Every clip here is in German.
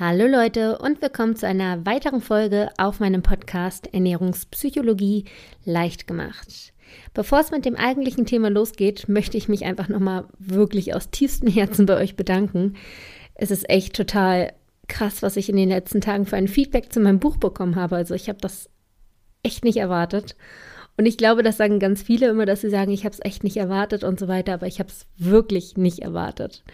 Hallo Leute und willkommen zu einer weiteren Folge auf meinem Podcast Ernährungspsychologie leicht gemacht. Bevor es mit dem eigentlichen Thema losgeht, möchte ich mich einfach nochmal wirklich aus tiefstem Herzen bei euch bedanken. Es ist echt total krass, was ich in den letzten Tagen für ein Feedback zu meinem Buch bekommen habe. Also ich habe das echt nicht erwartet. Und ich glaube, das sagen ganz viele immer, dass sie sagen, ich habe es echt nicht erwartet und so weiter, aber ich habe es wirklich nicht erwartet.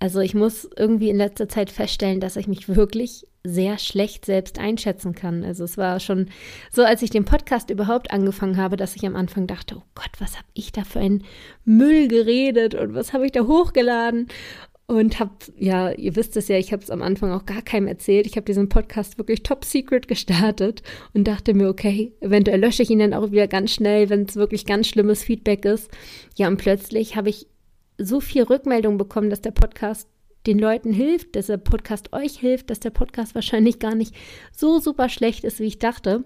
Also ich muss irgendwie in letzter Zeit feststellen, dass ich mich wirklich sehr schlecht selbst einschätzen kann. Also es war schon so, als ich den Podcast überhaupt angefangen habe, dass ich am Anfang dachte, oh Gott, was habe ich da für einen Müll geredet und was habe ich da hochgeladen? Und habe, ja, ihr wisst es ja, ich habe es am Anfang auch gar keinem erzählt. Ich habe diesen Podcast wirklich top secret gestartet und dachte mir, okay, eventuell lösche ich ihn dann auch wieder ganz schnell, wenn es wirklich ganz schlimmes Feedback ist. Ja, und plötzlich habe ich so viel Rückmeldung bekommen, dass der Podcast den Leuten hilft, dass der Podcast euch hilft, dass der Podcast wahrscheinlich gar nicht so super schlecht ist, wie ich dachte.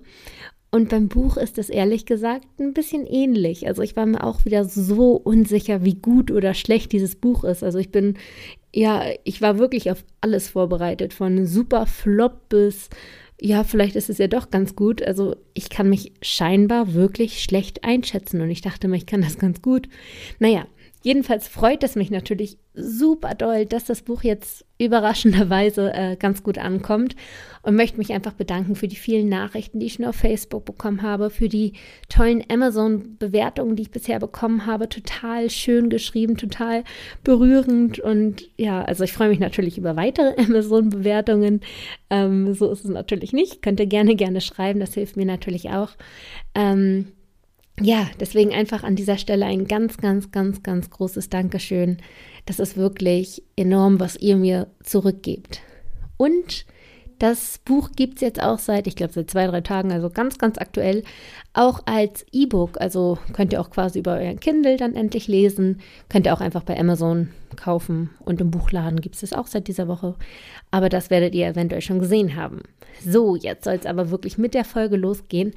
Und beim Buch ist es ehrlich gesagt ein bisschen ähnlich. Also ich war mir auch wieder so unsicher, wie gut oder schlecht dieses Buch ist. Also ich bin, ja, ich war wirklich auf alles vorbereitet, von super Flop bis, ja, vielleicht ist es ja doch ganz gut. Also ich kann mich scheinbar wirklich schlecht einschätzen und ich dachte mir, ich kann das ganz gut. Naja, Jedenfalls freut es mich natürlich super doll, dass das Buch jetzt überraschenderweise äh, ganz gut ankommt und möchte mich einfach bedanken für die vielen Nachrichten, die ich schon auf Facebook bekommen habe, für die tollen Amazon-Bewertungen, die ich bisher bekommen habe. Total schön geschrieben, total berührend und ja, also ich freue mich natürlich über weitere Amazon-Bewertungen. Ähm, so ist es natürlich nicht. Könnt ihr gerne, gerne schreiben, das hilft mir natürlich auch. Ähm, ja, deswegen einfach an dieser Stelle ein ganz, ganz, ganz, ganz großes Dankeschön. Das ist wirklich enorm, was ihr mir zurückgebt. Und das Buch gibt es jetzt auch seit, ich glaube, seit zwei, drei Tagen, also ganz, ganz aktuell, auch als E-Book. Also könnt ihr auch quasi über euren Kindle dann endlich lesen. Könnt ihr auch einfach bei Amazon kaufen. Und im Buchladen gibt es das auch seit dieser Woche. Aber das werdet ihr eventuell schon gesehen haben. So, jetzt soll es aber wirklich mit der Folge losgehen.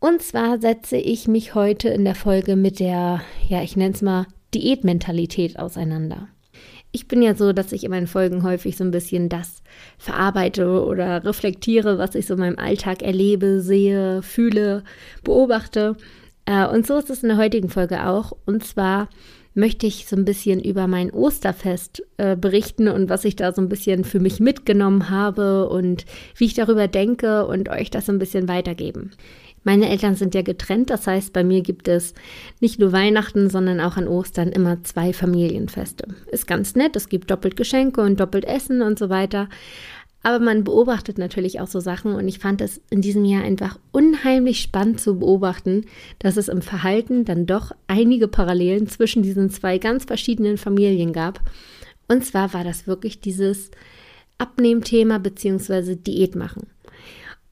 Und zwar setze ich mich heute in der Folge mit der, ja, ich nenne es mal Diätmentalität auseinander. Ich bin ja so, dass ich in meinen Folgen häufig so ein bisschen das verarbeite oder reflektiere, was ich so in meinem Alltag erlebe, sehe, fühle, beobachte. Äh, und so ist es in der heutigen Folge auch. Und zwar möchte ich so ein bisschen über mein Osterfest äh, berichten und was ich da so ein bisschen für mich mitgenommen habe und wie ich darüber denke und euch das so ein bisschen weitergeben. Meine Eltern sind ja getrennt, das heißt, bei mir gibt es nicht nur Weihnachten, sondern auch an Ostern immer zwei Familienfeste. Ist ganz nett, es gibt doppelt Geschenke und doppelt Essen und so weiter. Aber man beobachtet natürlich auch so Sachen und ich fand es in diesem Jahr einfach unheimlich spannend zu beobachten, dass es im Verhalten dann doch einige Parallelen zwischen diesen zwei ganz verschiedenen Familien gab. Und zwar war das wirklich dieses Abnehmthema bzw. Diät machen.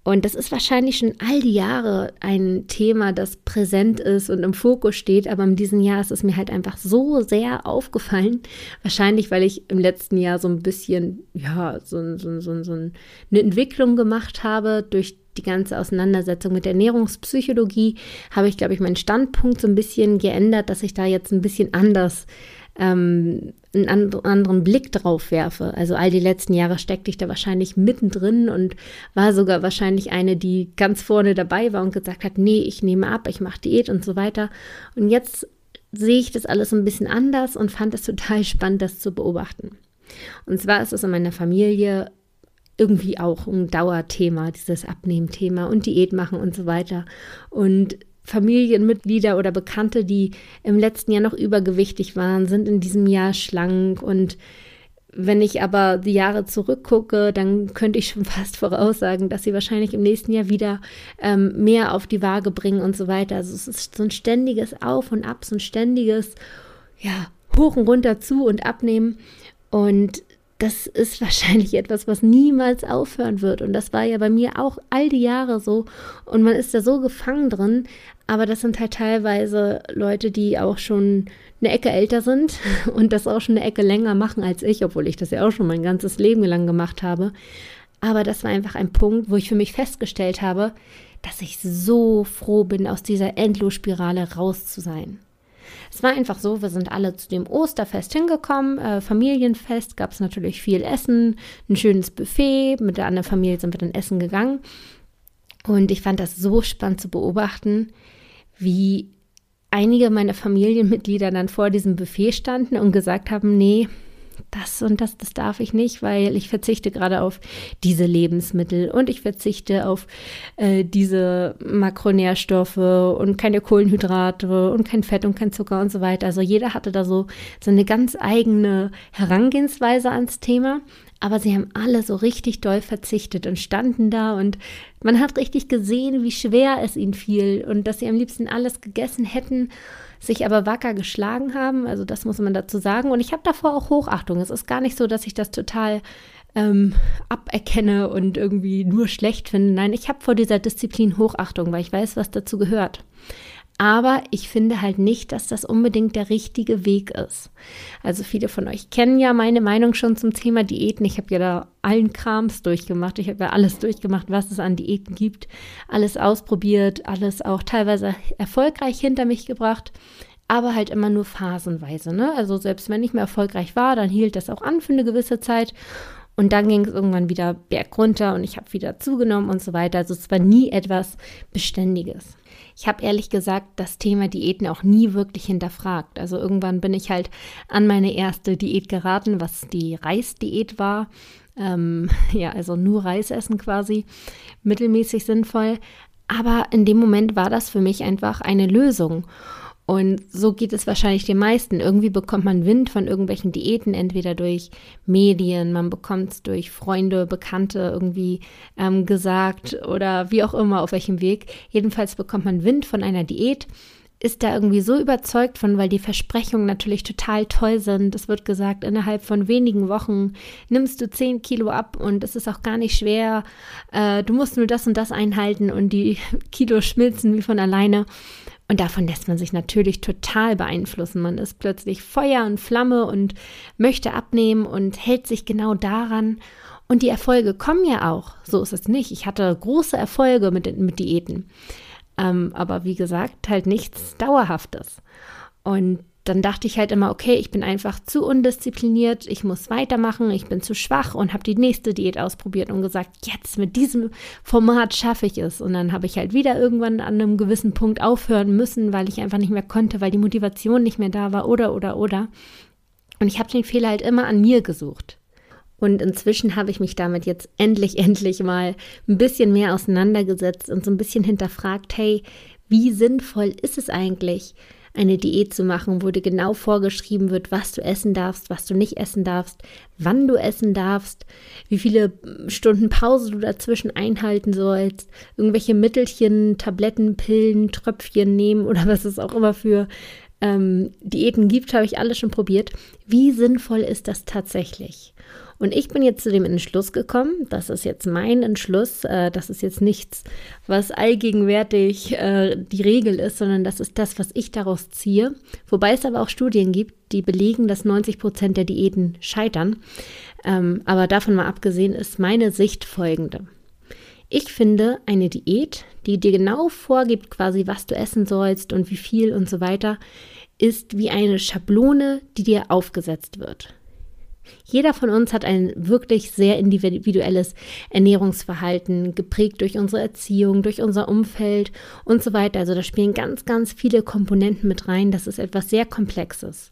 Und das ist wahrscheinlich schon all die Jahre ein Thema, das präsent ist und im Fokus steht. Aber in diesem Jahr ist es mir halt einfach so sehr aufgefallen. Wahrscheinlich, weil ich im letzten Jahr so ein bisschen, ja, so, so, so, so eine Entwicklung gemacht habe durch die ganze Auseinandersetzung mit Ernährungspsychologie, habe ich, glaube ich, meinen Standpunkt so ein bisschen geändert, dass ich da jetzt ein bisschen anders ähm, einen anderen Blick drauf werfe. Also all die letzten Jahre steckte ich da wahrscheinlich mittendrin und war sogar wahrscheinlich eine, die ganz vorne dabei war und gesagt hat, nee, ich nehme ab, ich mache Diät und so weiter. Und jetzt sehe ich das alles ein bisschen anders und fand es total spannend, das zu beobachten. Und zwar ist es in meiner Familie irgendwie auch ein Dauerthema, dieses Abnehmthema und Diät machen und so weiter. Und Familienmitglieder oder Bekannte, die im letzten Jahr noch übergewichtig waren, sind in diesem Jahr schlank. Und wenn ich aber die Jahre zurückgucke, dann könnte ich schon fast voraussagen, dass sie wahrscheinlich im nächsten Jahr wieder ähm, mehr auf die Waage bringen und so weiter. Also es ist so ein ständiges Auf und Ab, so ein ständiges, ja, hoch und runter zu und abnehmen. Und das ist wahrscheinlich etwas, was niemals aufhören wird. Und das war ja bei mir auch all die Jahre so. Und man ist da so gefangen drin. Aber das sind halt teilweise Leute, die auch schon eine Ecke älter sind und das auch schon eine Ecke länger machen als ich, obwohl ich das ja auch schon mein ganzes Leben lang gemacht habe. Aber das war einfach ein Punkt, wo ich für mich festgestellt habe, dass ich so froh bin, aus dieser Endlosspirale raus zu sein. Es war einfach so, wir sind alle zu dem Osterfest hingekommen, äh, Familienfest, gab es natürlich viel Essen, ein schönes Buffet, mit der anderen Familie sind wir dann essen gegangen. Und ich fand das so spannend zu beobachten, wie einige meiner Familienmitglieder dann vor diesem Buffet standen und gesagt haben, nee, das und das, das darf ich nicht, weil ich verzichte gerade auf diese Lebensmittel und ich verzichte auf äh, diese Makronährstoffe und keine Kohlenhydrate und kein Fett und kein Zucker und so weiter. Also jeder hatte da so, so eine ganz eigene Herangehensweise ans Thema. Aber sie haben alle so richtig doll verzichtet und standen da und man hat richtig gesehen, wie schwer es ihnen fiel und dass sie am liebsten alles gegessen hätten sich aber wacker geschlagen haben. Also das muss man dazu sagen. Und ich habe davor auch Hochachtung. Es ist gar nicht so, dass ich das total ähm, aberkenne und irgendwie nur schlecht finde. Nein, ich habe vor dieser Disziplin Hochachtung, weil ich weiß, was dazu gehört. Aber ich finde halt nicht, dass das unbedingt der richtige Weg ist. Also viele von euch kennen ja meine Meinung schon zum Thema Diäten. Ich habe ja da allen Krams durchgemacht. Ich habe ja alles durchgemacht, was es an Diäten gibt. Alles ausprobiert, alles auch teilweise erfolgreich hinter mich gebracht. Aber halt immer nur phasenweise. Ne? Also selbst wenn ich mehr erfolgreich war, dann hielt das auch an für eine gewisse Zeit. Und dann ging es irgendwann wieder bergunter und ich habe wieder zugenommen und so weiter. Also es war nie etwas Beständiges. Ich habe ehrlich gesagt das Thema Diäten auch nie wirklich hinterfragt. Also irgendwann bin ich halt an meine erste Diät geraten, was die Reisdiät war. Ähm, ja, also nur Reis essen quasi, mittelmäßig sinnvoll. Aber in dem Moment war das für mich einfach eine Lösung. Und so geht es wahrscheinlich den meisten. Irgendwie bekommt man Wind von irgendwelchen Diäten, entweder durch Medien, man bekommt es durch Freunde, Bekannte irgendwie ähm, gesagt oder wie auch immer, auf welchem Weg. Jedenfalls bekommt man Wind von einer Diät, ist da irgendwie so überzeugt von, weil die Versprechungen natürlich total toll sind. Es wird gesagt, innerhalb von wenigen Wochen nimmst du 10 Kilo ab und es ist auch gar nicht schwer. Äh, du musst nur das und das einhalten und die Kilo schmilzen wie von alleine. Und davon lässt man sich natürlich total beeinflussen. Man ist plötzlich Feuer und Flamme und möchte abnehmen und hält sich genau daran. Und die Erfolge kommen ja auch. So ist es nicht. Ich hatte große Erfolge mit, mit Diäten. Ähm, aber wie gesagt, halt nichts Dauerhaftes. Und dann dachte ich halt immer, okay, ich bin einfach zu undiszipliniert, ich muss weitermachen, ich bin zu schwach und habe die nächste Diät ausprobiert und gesagt, jetzt mit diesem Format schaffe ich es. Und dann habe ich halt wieder irgendwann an einem gewissen Punkt aufhören müssen, weil ich einfach nicht mehr konnte, weil die Motivation nicht mehr da war oder oder oder. Und ich habe den Fehler halt immer an mir gesucht. Und inzwischen habe ich mich damit jetzt endlich, endlich mal ein bisschen mehr auseinandergesetzt und so ein bisschen hinterfragt, hey, wie sinnvoll ist es eigentlich, eine Diät zu machen, wo dir genau vorgeschrieben wird, was du essen darfst, was du nicht essen darfst, wann du essen darfst, wie viele Stunden Pause du dazwischen einhalten sollst, irgendwelche Mittelchen, Tabletten, Pillen, Tröpfchen nehmen oder was es auch immer für ähm, Diäten gibt, habe ich alles schon probiert. Wie sinnvoll ist das tatsächlich? Und ich bin jetzt zu dem Entschluss gekommen, das ist jetzt mein Entschluss, äh, das ist jetzt nichts, was allgegenwärtig äh, die Regel ist, sondern das ist das, was ich daraus ziehe. Wobei es aber auch Studien gibt, die belegen, dass 90 Prozent der Diäten scheitern. Ähm, aber davon mal abgesehen ist meine Sicht folgende. Ich finde, eine Diät, die dir genau vorgibt, quasi, was du essen sollst und wie viel und so weiter, ist wie eine Schablone, die dir aufgesetzt wird. Jeder von uns hat ein wirklich sehr individuelles Ernährungsverhalten, geprägt durch unsere Erziehung, durch unser Umfeld und so weiter. Also da spielen ganz, ganz viele Komponenten mit rein. Das ist etwas sehr Komplexes.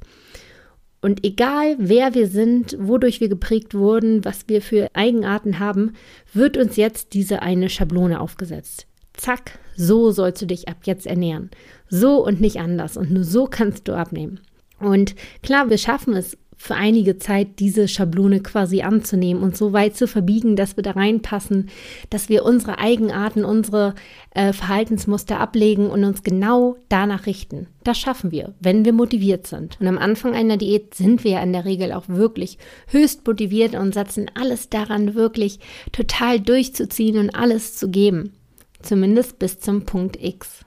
Und egal, wer wir sind, wodurch wir geprägt wurden, was wir für Eigenarten haben, wird uns jetzt diese eine Schablone aufgesetzt. Zack, so sollst du dich ab jetzt ernähren. So und nicht anders. Und nur so kannst du abnehmen. Und klar, wir schaffen es für einige Zeit diese Schablone quasi anzunehmen und so weit zu verbiegen, dass wir da reinpassen, dass wir unsere Eigenarten, unsere äh, Verhaltensmuster ablegen und uns genau danach richten. Das schaffen wir, wenn wir motiviert sind. Und am Anfang einer Diät sind wir ja in der Regel auch wirklich höchst motiviert und setzen alles daran, wirklich total durchzuziehen und alles zu geben. Zumindest bis zum Punkt X.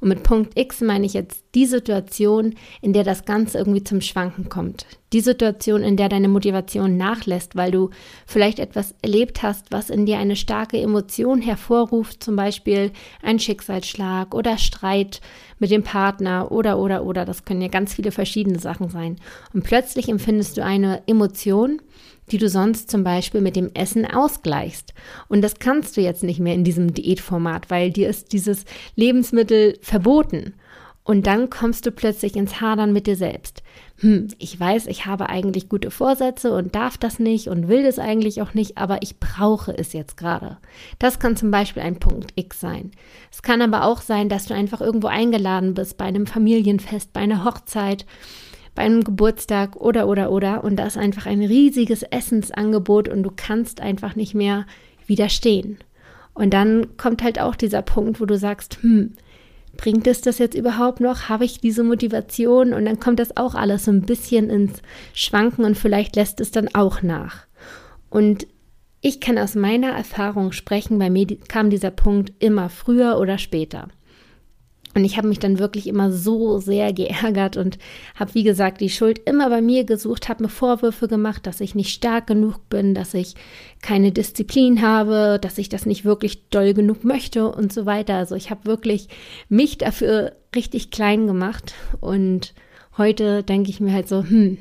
Und mit Punkt X meine ich jetzt die Situation, in der das Ganze irgendwie zum Schwanken kommt. Die Situation, in der deine Motivation nachlässt, weil du vielleicht etwas erlebt hast, was in dir eine starke Emotion hervorruft, zum Beispiel ein Schicksalsschlag oder Streit mit dem Partner oder, oder, oder. Das können ja ganz viele verschiedene Sachen sein. Und plötzlich empfindest du eine Emotion, die du sonst zum Beispiel mit dem Essen ausgleichst. Und das kannst du jetzt nicht mehr in diesem Diätformat, weil dir ist dieses Lebensmittel verboten. Und dann kommst du plötzlich ins Hadern mit dir selbst. Hm, ich weiß, ich habe eigentlich gute Vorsätze und darf das nicht und will das eigentlich auch nicht, aber ich brauche es jetzt gerade. Das kann zum Beispiel ein Punkt X sein. Es kann aber auch sein, dass du einfach irgendwo eingeladen bist bei einem Familienfest, bei einer Hochzeit bei einem Geburtstag oder oder oder und da ist einfach ein riesiges Essensangebot und du kannst einfach nicht mehr widerstehen. Und dann kommt halt auch dieser Punkt, wo du sagst, hm, bringt es das jetzt überhaupt noch? Habe ich diese Motivation? Und dann kommt das auch alles so ein bisschen ins Schwanken und vielleicht lässt es dann auch nach. Und ich kann aus meiner Erfahrung sprechen, bei mir kam dieser Punkt immer früher oder später. Und ich habe mich dann wirklich immer so sehr geärgert und habe, wie gesagt, die Schuld immer bei mir gesucht, habe mir Vorwürfe gemacht, dass ich nicht stark genug bin, dass ich keine Disziplin habe, dass ich das nicht wirklich doll genug möchte und so weiter. Also ich habe wirklich mich dafür richtig klein gemacht. Und heute denke ich mir halt so, hm,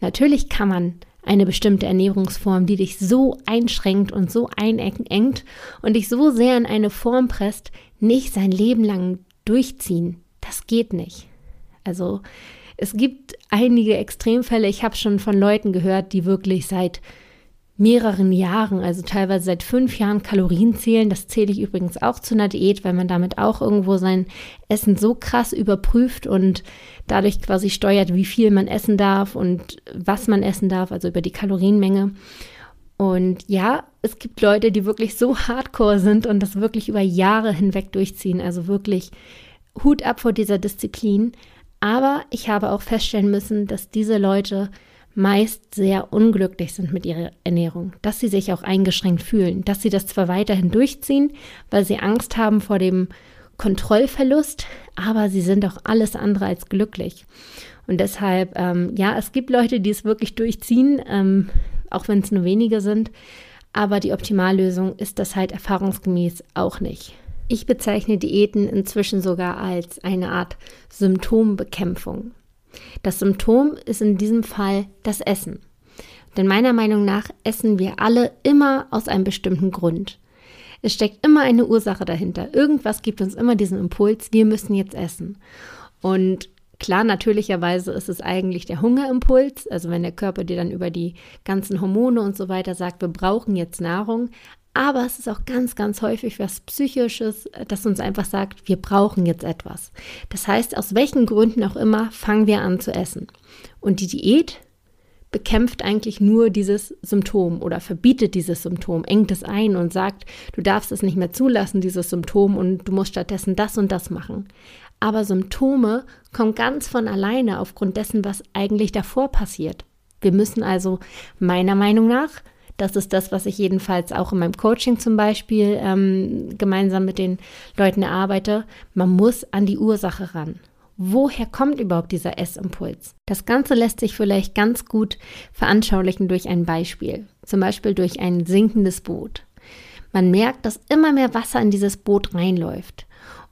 natürlich kann man eine bestimmte Ernährungsform, die dich so einschränkt und so einengt und dich so sehr in eine Form presst, nicht sein Leben lang durchziehen. Das geht nicht. Also es gibt einige Extremfälle. Ich habe schon von Leuten gehört, die wirklich seit mehreren Jahren, also teilweise seit fünf Jahren Kalorien zählen. Das zähle ich übrigens auch zu einer Diät, weil man damit auch irgendwo sein Essen so krass überprüft und dadurch quasi steuert, wie viel man essen darf und was man essen darf, also über die Kalorienmenge. Und ja, es gibt Leute, die wirklich so hardcore sind und das wirklich über Jahre hinweg durchziehen. Also wirklich Hut ab vor dieser Disziplin. Aber ich habe auch feststellen müssen, dass diese Leute meist sehr unglücklich sind mit ihrer Ernährung, dass sie sich auch eingeschränkt fühlen, dass sie das zwar weiterhin durchziehen, weil sie Angst haben vor dem Kontrollverlust, aber sie sind auch alles andere als glücklich. Und deshalb, ähm, ja, es gibt Leute, die es wirklich durchziehen. Ähm, auch wenn es nur wenige sind. Aber die Optimallösung ist das halt erfahrungsgemäß auch nicht. Ich bezeichne Diäten inzwischen sogar als eine Art Symptombekämpfung. Das Symptom ist in diesem Fall das Essen. Denn meiner Meinung nach essen wir alle immer aus einem bestimmten Grund. Es steckt immer eine Ursache dahinter. Irgendwas gibt uns immer diesen Impuls, wir müssen jetzt essen. Und Klar, natürlicherweise ist es eigentlich der Hungerimpuls, also wenn der Körper dir dann über die ganzen Hormone und so weiter sagt, wir brauchen jetzt Nahrung. Aber es ist auch ganz, ganz häufig was Psychisches, das uns einfach sagt, wir brauchen jetzt etwas. Das heißt, aus welchen Gründen auch immer, fangen wir an zu essen. Und die Diät bekämpft eigentlich nur dieses Symptom oder verbietet dieses Symptom, engt es ein und sagt, du darfst es nicht mehr zulassen, dieses Symptom, und du musst stattdessen das und das machen aber Symptome kommen ganz von alleine aufgrund dessen, was eigentlich davor passiert. Wir müssen also meiner Meinung nach, das ist das, was ich jedenfalls auch in meinem Coaching zum Beispiel ähm, gemeinsam mit den Leuten erarbeite, man muss an die Ursache ran. Woher kommt überhaupt dieser Essimpuls? Das Ganze lässt sich vielleicht ganz gut veranschaulichen durch ein Beispiel, zum Beispiel durch ein sinkendes Boot. Man merkt, dass immer mehr Wasser in dieses Boot reinläuft.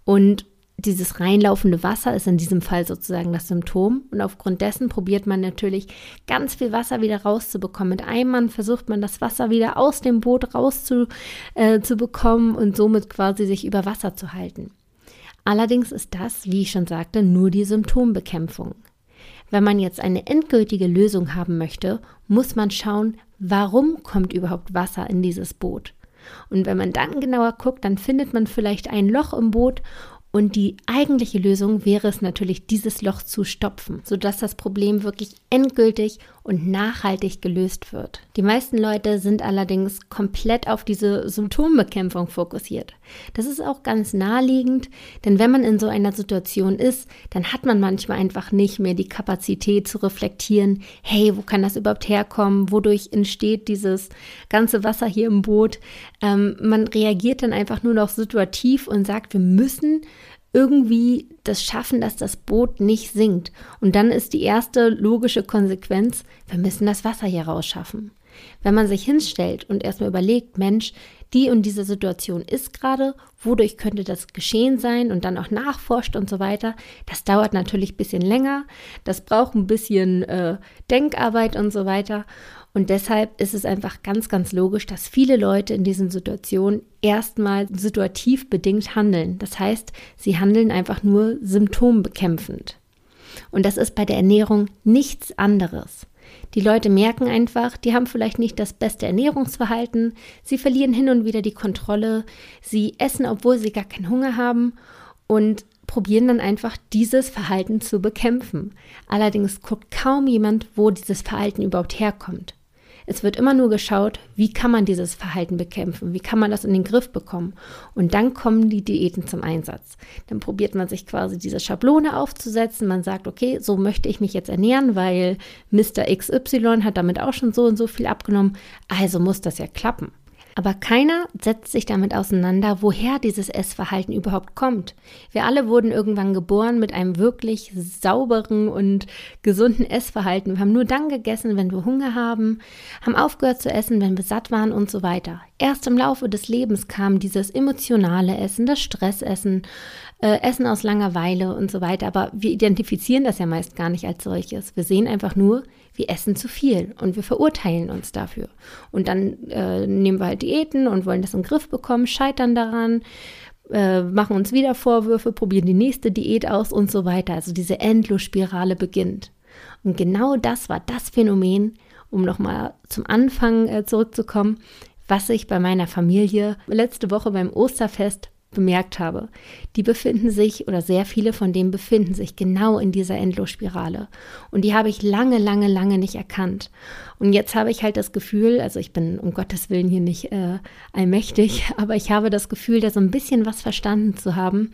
Und dieses reinlaufende Wasser ist in diesem Fall sozusagen das Symptom und aufgrund dessen probiert man natürlich ganz viel Wasser wieder rauszubekommen. Mit einem Mann versucht man das Wasser wieder aus dem Boot rauszubekommen äh, und somit quasi sich über Wasser zu halten. Allerdings ist das, wie ich schon sagte, nur die Symptombekämpfung. Wenn man jetzt eine endgültige Lösung haben möchte, muss man schauen, warum kommt überhaupt Wasser in dieses Boot. Und wenn man dann genauer guckt, dann findet man vielleicht ein Loch im Boot und die eigentliche Lösung wäre es natürlich, dieses Loch zu stopfen, sodass das Problem wirklich endgültig und nachhaltig gelöst wird. Die meisten Leute sind allerdings komplett auf diese Symptombekämpfung fokussiert. Das ist auch ganz naheliegend, denn wenn man in so einer Situation ist, dann hat man manchmal einfach nicht mehr die Kapazität zu reflektieren, hey, wo kann das überhaupt herkommen? Wodurch entsteht dieses ganze Wasser hier im Boot? Ähm, man reagiert dann einfach nur noch situativ und sagt, wir müssen irgendwie das schaffen, dass das Boot nicht sinkt. Und dann ist die erste logische Konsequenz, wir müssen das Wasser hier rausschaffen. Wenn man sich hinstellt und erstmal überlegt, Mensch, die und diese Situation ist gerade, wodurch könnte das geschehen sein und dann auch nachforscht und so weiter, das dauert natürlich ein bisschen länger, das braucht ein bisschen äh, Denkarbeit und so weiter. Und deshalb ist es einfach ganz, ganz logisch, dass viele Leute in diesen Situationen erstmal situativ bedingt handeln. Das heißt, sie handeln einfach nur symptombekämpfend. Und das ist bei der Ernährung nichts anderes. Die Leute merken einfach, die haben vielleicht nicht das beste Ernährungsverhalten, sie verlieren hin und wieder die Kontrolle, sie essen, obwohl sie gar keinen Hunger haben und probieren dann einfach dieses Verhalten zu bekämpfen. Allerdings guckt kaum jemand, wo dieses Verhalten überhaupt herkommt. Es wird immer nur geschaut, wie kann man dieses Verhalten bekämpfen, wie kann man das in den Griff bekommen. Und dann kommen die Diäten zum Einsatz. Dann probiert man sich quasi diese Schablone aufzusetzen. Man sagt, okay, so möchte ich mich jetzt ernähren, weil Mr. XY hat damit auch schon so und so viel abgenommen. Also muss das ja klappen. Aber keiner setzt sich damit auseinander, woher dieses Essverhalten überhaupt kommt. Wir alle wurden irgendwann geboren mit einem wirklich sauberen und gesunden Essverhalten. Wir haben nur dann gegessen, wenn wir Hunger haben, haben aufgehört zu essen, wenn wir satt waren und so weiter. Erst im Laufe des Lebens kam dieses emotionale Essen, das Stressessen, äh, Essen aus Langeweile und so weiter. Aber wir identifizieren das ja meist gar nicht als solches. Wir sehen einfach nur, wir essen zu viel und wir verurteilen uns dafür. Und dann äh, nehmen wir halt Diäten und wollen das im Griff bekommen, scheitern daran, äh, machen uns wieder Vorwürfe, probieren die nächste Diät aus und so weiter. Also diese Endlosspirale beginnt. Und genau das war das Phänomen, um nochmal zum Anfang äh, zurückzukommen, was ich bei meiner Familie letzte Woche beim Osterfest bemerkt habe, die befinden sich oder sehr viele von denen befinden sich genau in dieser Endlosspirale. Und die habe ich lange, lange, lange nicht erkannt. Und jetzt habe ich halt das Gefühl, also ich bin um Gottes Willen hier nicht äh, allmächtig, aber ich habe das Gefühl, da so ein bisschen was verstanden zu haben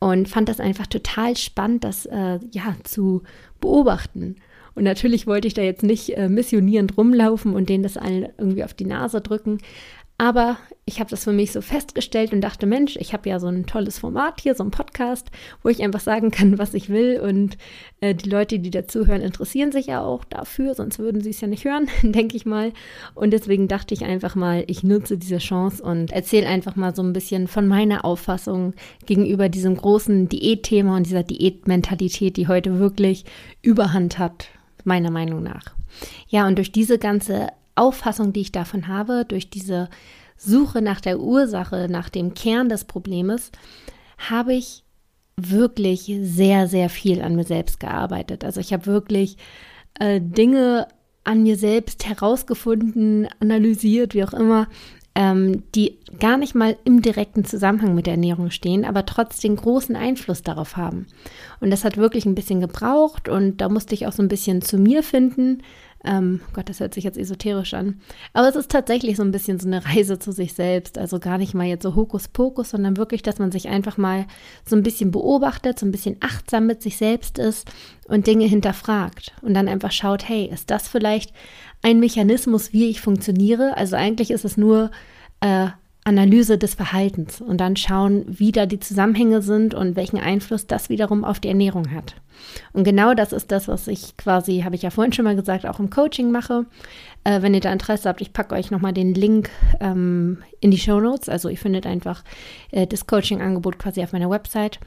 und fand das einfach total spannend, das äh, ja zu beobachten. Und natürlich wollte ich da jetzt nicht äh, missionierend rumlaufen und denen das allen irgendwie auf die Nase drücken. Aber ich habe das für mich so festgestellt und dachte, Mensch, ich habe ja so ein tolles Format hier, so ein Podcast, wo ich einfach sagen kann, was ich will. Und äh, die Leute, die dazuhören, interessieren sich ja auch dafür, sonst würden sie es ja nicht hören, denke ich mal. Und deswegen dachte ich einfach mal, ich nutze diese Chance und erzähle einfach mal so ein bisschen von meiner Auffassung gegenüber diesem großen Diätthema und dieser Diätmentalität, die heute wirklich Überhand hat, meiner Meinung nach. Ja, und durch diese ganze Auffassung, die ich davon habe, durch diese Suche nach der Ursache, nach dem Kern des Problems, habe ich wirklich sehr, sehr viel an mir selbst gearbeitet. Also ich habe wirklich äh, Dinge an mir selbst herausgefunden, analysiert, wie auch immer, ähm, die gar nicht mal im direkten Zusammenhang mit der Ernährung stehen, aber trotzdem großen Einfluss darauf haben. Und das hat wirklich ein bisschen gebraucht und da musste ich auch so ein bisschen zu mir finden, ähm, Gott, das hört sich jetzt esoterisch an. Aber es ist tatsächlich so ein bisschen so eine Reise zu sich selbst. Also gar nicht mal jetzt so Hokuspokus, sondern wirklich, dass man sich einfach mal so ein bisschen beobachtet, so ein bisschen achtsam mit sich selbst ist und Dinge hinterfragt. Und dann einfach schaut, hey, ist das vielleicht ein Mechanismus, wie ich funktioniere? Also eigentlich ist es nur äh, Analyse des Verhaltens und dann schauen, wie da die Zusammenhänge sind und welchen Einfluss das wiederum auf die Ernährung hat. Und genau das ist das, was ich quasi, habe ich ja vorhin schon mal gesagt, auch im Coaching mache. Äh, wenn ihr da Interesse habt, ich packe euch nochmal den Link ähm, in die Show Notes. Also ihr findet einfach äh, das Coaching-Angebot quasi auf meiner Website.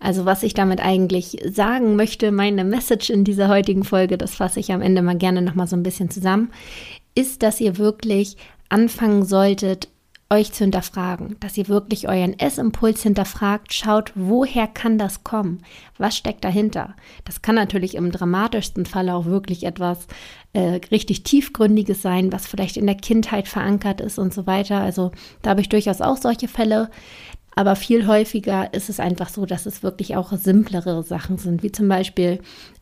Also was ich damit eigentlich sagen möchte, meine Message in dieser heutigen Folge, das fasse ich am Ende mal gerne nochmal so ein bisschen zusammen, ist, dass ihr wirklich anfangen solltet, euch zu hinterfragen, dass ihr wirklich euren Essimpuls hinterfragt, schaut, woher kann das kommen? Was steckt dahinter? Das kann natürlich im dramatischsten Fall auch wirklich etwas äh, richtig tiefgründiges sein, was vielleicht in der Kindheit verankert ist und so weiter. Also da habe ich durchaus auch solche Fälle. Aber viel häufiger ist es einfach so, dass es wirklich auch simplere Sachen sind, wie zum Beispiel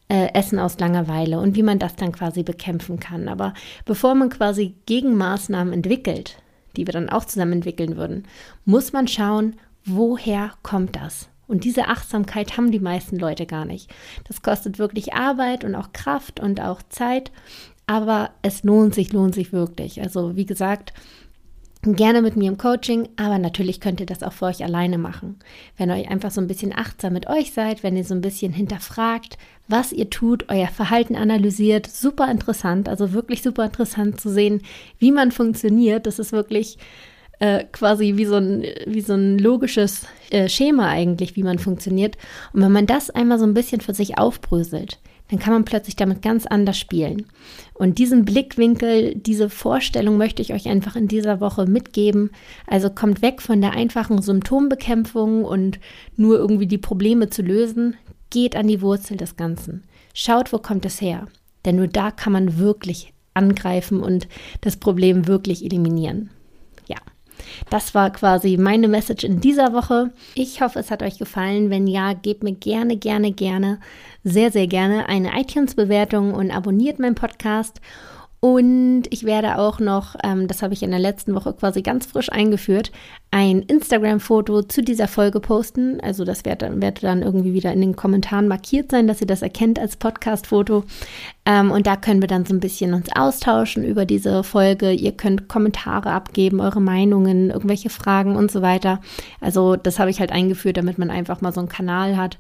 äh, Essen aus Langeweile und wie man das dann quasi bekämpfen kann. Aber bevor man quasi Gegenmaßnahmen entwickelt, die wir dann auch zusammen entwickeln würden, muss man schauen, woher kommt das? Und diese Achtsamkeit haben die meisten Leute gar nicht. Das kostet wirklich Arbeit und auch Kraft und auch Zeit, aber es lohnt sich, lohnt sich wirklich. Also wie gesagt, gerne mit mir im Coaching, aber natürlich könnt ihr das auch für euch alleine machen. Wenn ihr euch einfach so ein bisschen achtsam mit euch seid, wenn ihr so ein bisschen hinterfragt, was ihr tut, euer Verhalten analysiert, super interessant, also wirklich super interessant zu sehen, wie man funktioniert. Das ist wirklich äh, quasi wie so ein, wie so ein logisches äh, Schema eigentlich, wie man funktioniert. Und wenn man das einmal so ein bisschen für sich aufbröselt, dann kann man plötzlich damit ganz anders spielen. Und diesen Blickwinkel, diese Vorstellung möchte ich euch einfach in dieser Woche mitgeben. Also kommt weg von der einfachen Symptombekämpfung und nur irgendwie die Probleme zu lösen. Geht an die Wurzel des Ganzen. Schaut, wo kommt es her. Denn nur da kann man wirklich angreifen und das Problem wirklich eliminieren. Das war quasi meine Message in dieser Woche. Ich hoffe, es hat euch gefallen. Wenn ja, gebt mir gerne, gerne, gerne, sehr, sehr gerne eine iTunes-Bewertung und abonniert meinen Podcast. Und ich werde auch noch, ähm, das habe ich in der letzten Woche quasi ganz frisch eingeführt, ein Instagram-Foto zu dieser Folge posten. Also das wird dann, wird dann irgendwie wieder in den Kommentaren markiert sein, dass ihr das erkennt als Podcast-Foto. Ähm, und da können wir dann so ein bisschen uns austauschen über diese Folge. Ihr könnt Kommentare abgeben, eure Meinungen, irgendwelche Fragen und so weiter. Also das habe ich halt eingeführt, damit man einfach mal so einen Kanal hat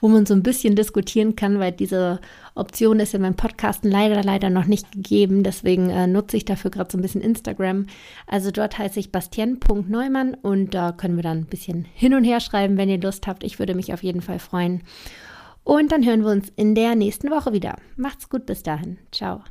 wo man so ein bisschen diskutieren kann, weil diese Option ist in meinem Podcasten leider, leider noch nicht gegeben. Deswegen äh, nutze ich dafür gerade so ein bisschen Instagram. Also dort heiße ich bastien.neumann und da können wir dann ein bisschen hin und her schreiben, wenn ihr Lust habt. Ich würde mich auf jeden Fall freuen. Und dann hören wir uns in der nächsten Woche wieder. Macht's gut bis dahin. Ciao.